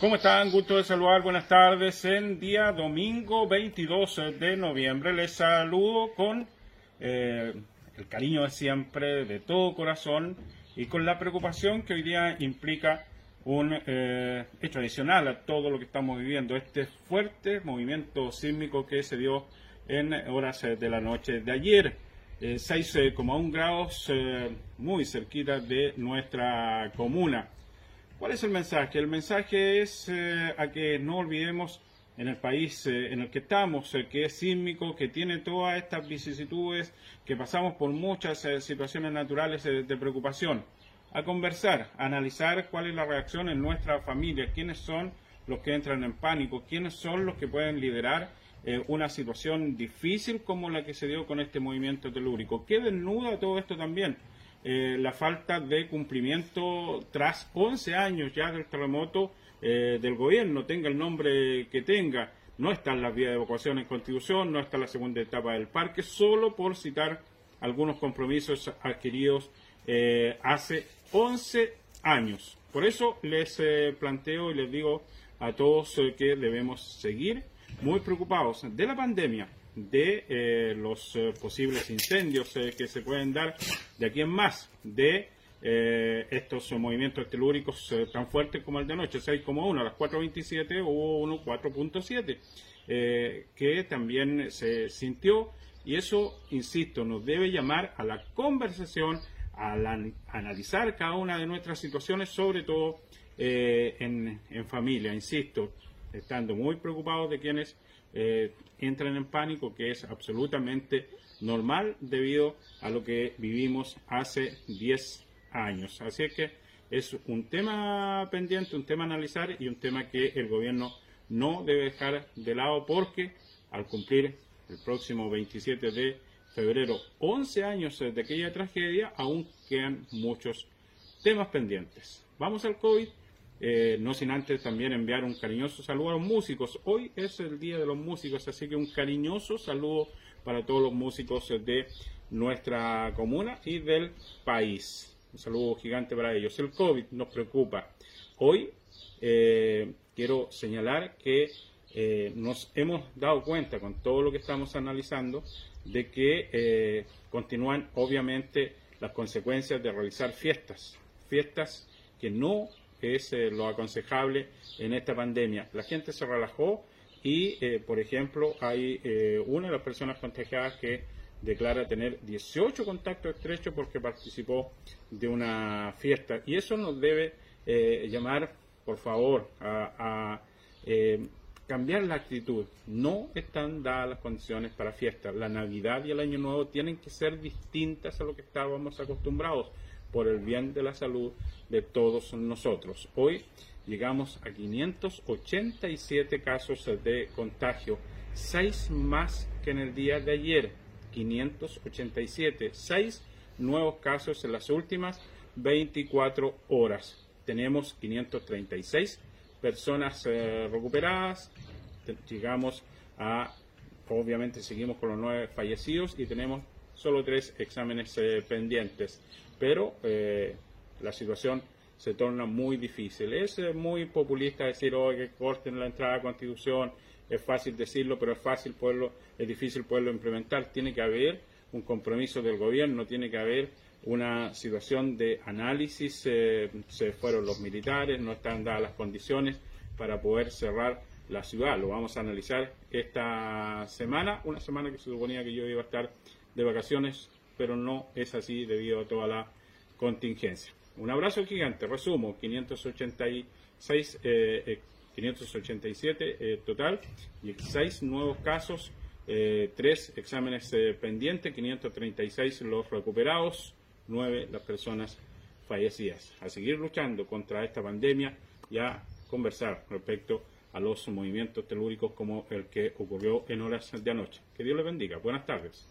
¿Cómo están? Gusto de saludar. Buenas tardes. En día domingo 22 de noviembre les saludo con eh, el cariño de siempre, de todo corazón y con la preocupación que hoy día implica un eh, hecho adicional a todo lo que estamos viviendo, este fuerte movimiento sísmico que se dio en horas de la noche de ayer. 6,1 grados muy cerquita de nuestra comuna. ¿Cuál es el mensaje? El mensaje es eh, a que no olvidemos en el país eh, en el que estamos, eh, que es sísmico, que tiene todas estas vicisitudes, que pasamos por muchas situaciones naturales de preocupación. A conversar, a analizar cuál es la reacción en nuestra familia, quiénes son los que entran en pánico, quiénes son los que pueden liderar una situación difícil como la que se dio con este movimiento telúrico. ¿Qué desnuda todo esto también? Eh, la falta de cumplimiento tras 11 años ya del terremoto eh, del gobierno, tenga el nombre que tenga. No están las vías de evacuación en Constitución, no está la segunda etapa del parque, solo por citar algunos compromisos adquiridos eh, hace 11 años. Por eso les planteo y les digo a todos que debemos seguir muy preocupados de la pandemia, de eh, los eh, posibles incendios eh, que se pueden dar de aquí en más, de estos movimientos telúricos tan fuertes como el de anoche, 6,1 a las 4.27 hubo uno 4.7, que también se sintió y eso, insisto, nos debe llamar a la conversación, a, analizar cada una de nuestras situaciones, sobre todo en, en familia, insisto, estando muy preocupados de quienes eh, entran en pánico, que es absolutamente normal debido a lo que vivimos hace 10 años. Así es que es un tema pendiente, un tema a analizar y un tema que el gobierno no debe dejar de lado porque al cumplir el próximo 27 de febrero 11 años de aquella tragedia, aún quedan muchos temas pendientes. Vamos al COVID eh, no sin antes también enviar un cariñoso saludo a los músicos. Hoy es el Día de los Músicos, así que un cariñoso saludo para todos los músicos de nuestra comuna y del país. Un saludo gigante para ellos. El COVID nos preocupa. Hoy eh, quiero señalar que eh, nos hemos dado cuenta con todo lo que estamos analizando de que continúan obviamente las consecuencias de realizar fiestas, fiestas que no es eh, lo aconsejable en esta pandemia. La gente se relajó y, eh, por ejemplo, hay eh, una de las personas contagiadas que declara tener 18 contactos estrechos porque participó de una fiesta. Y eso nos debe llamar, por favor, a, cambiar la actitud. No están dadas las condiciones para fiestas. La Navidad y el Año Nuevo tienen que ser distintas a lo que estábamos acostumbrados por el bien de la salud de todos nosotros. Hoy llegamos a 587 casos de contagio, 6 más que en el día de ayer, 587, 6 nuevos casos en las últimas 24 horas. Tenemos 536 personas eh, recuperadas, llegamos a, obviamente seguimos con los 9 fallecidos y tenemos solo 3 exámenes eh, pendientes pero eh, la situación se torna muy difícil. Es eh, muy populista decir, oye, que corten la entrada a Constitución, es fácil decirlo, pero es fácil poderlo, es difícil poderlo implementar. Tiene que haber un compromiso del gobierno, tiene que haber una situación de análisis, eh, se fueron los militares, no están dadas las condiciones para poder cerrar la ciudad. Lo vamos a analizar esta semana, una semana que se suponía que yo iba a estar de vacaciones, pero no es así debido a toda la contingencia. Un abrazo gigante, resumo, 586, 587 eh, eh, total, y 6 nuevos casos, eh, 3 exámenes eh, pendientes, 536 los recuperados, 9 las personas fallecidas. A seguir luchando contra esta pandemia y a conversar respecto a los movimientos telúricos como el que ocurrió en horas de anoche. Que Dios les bendiga. Buenas tardes.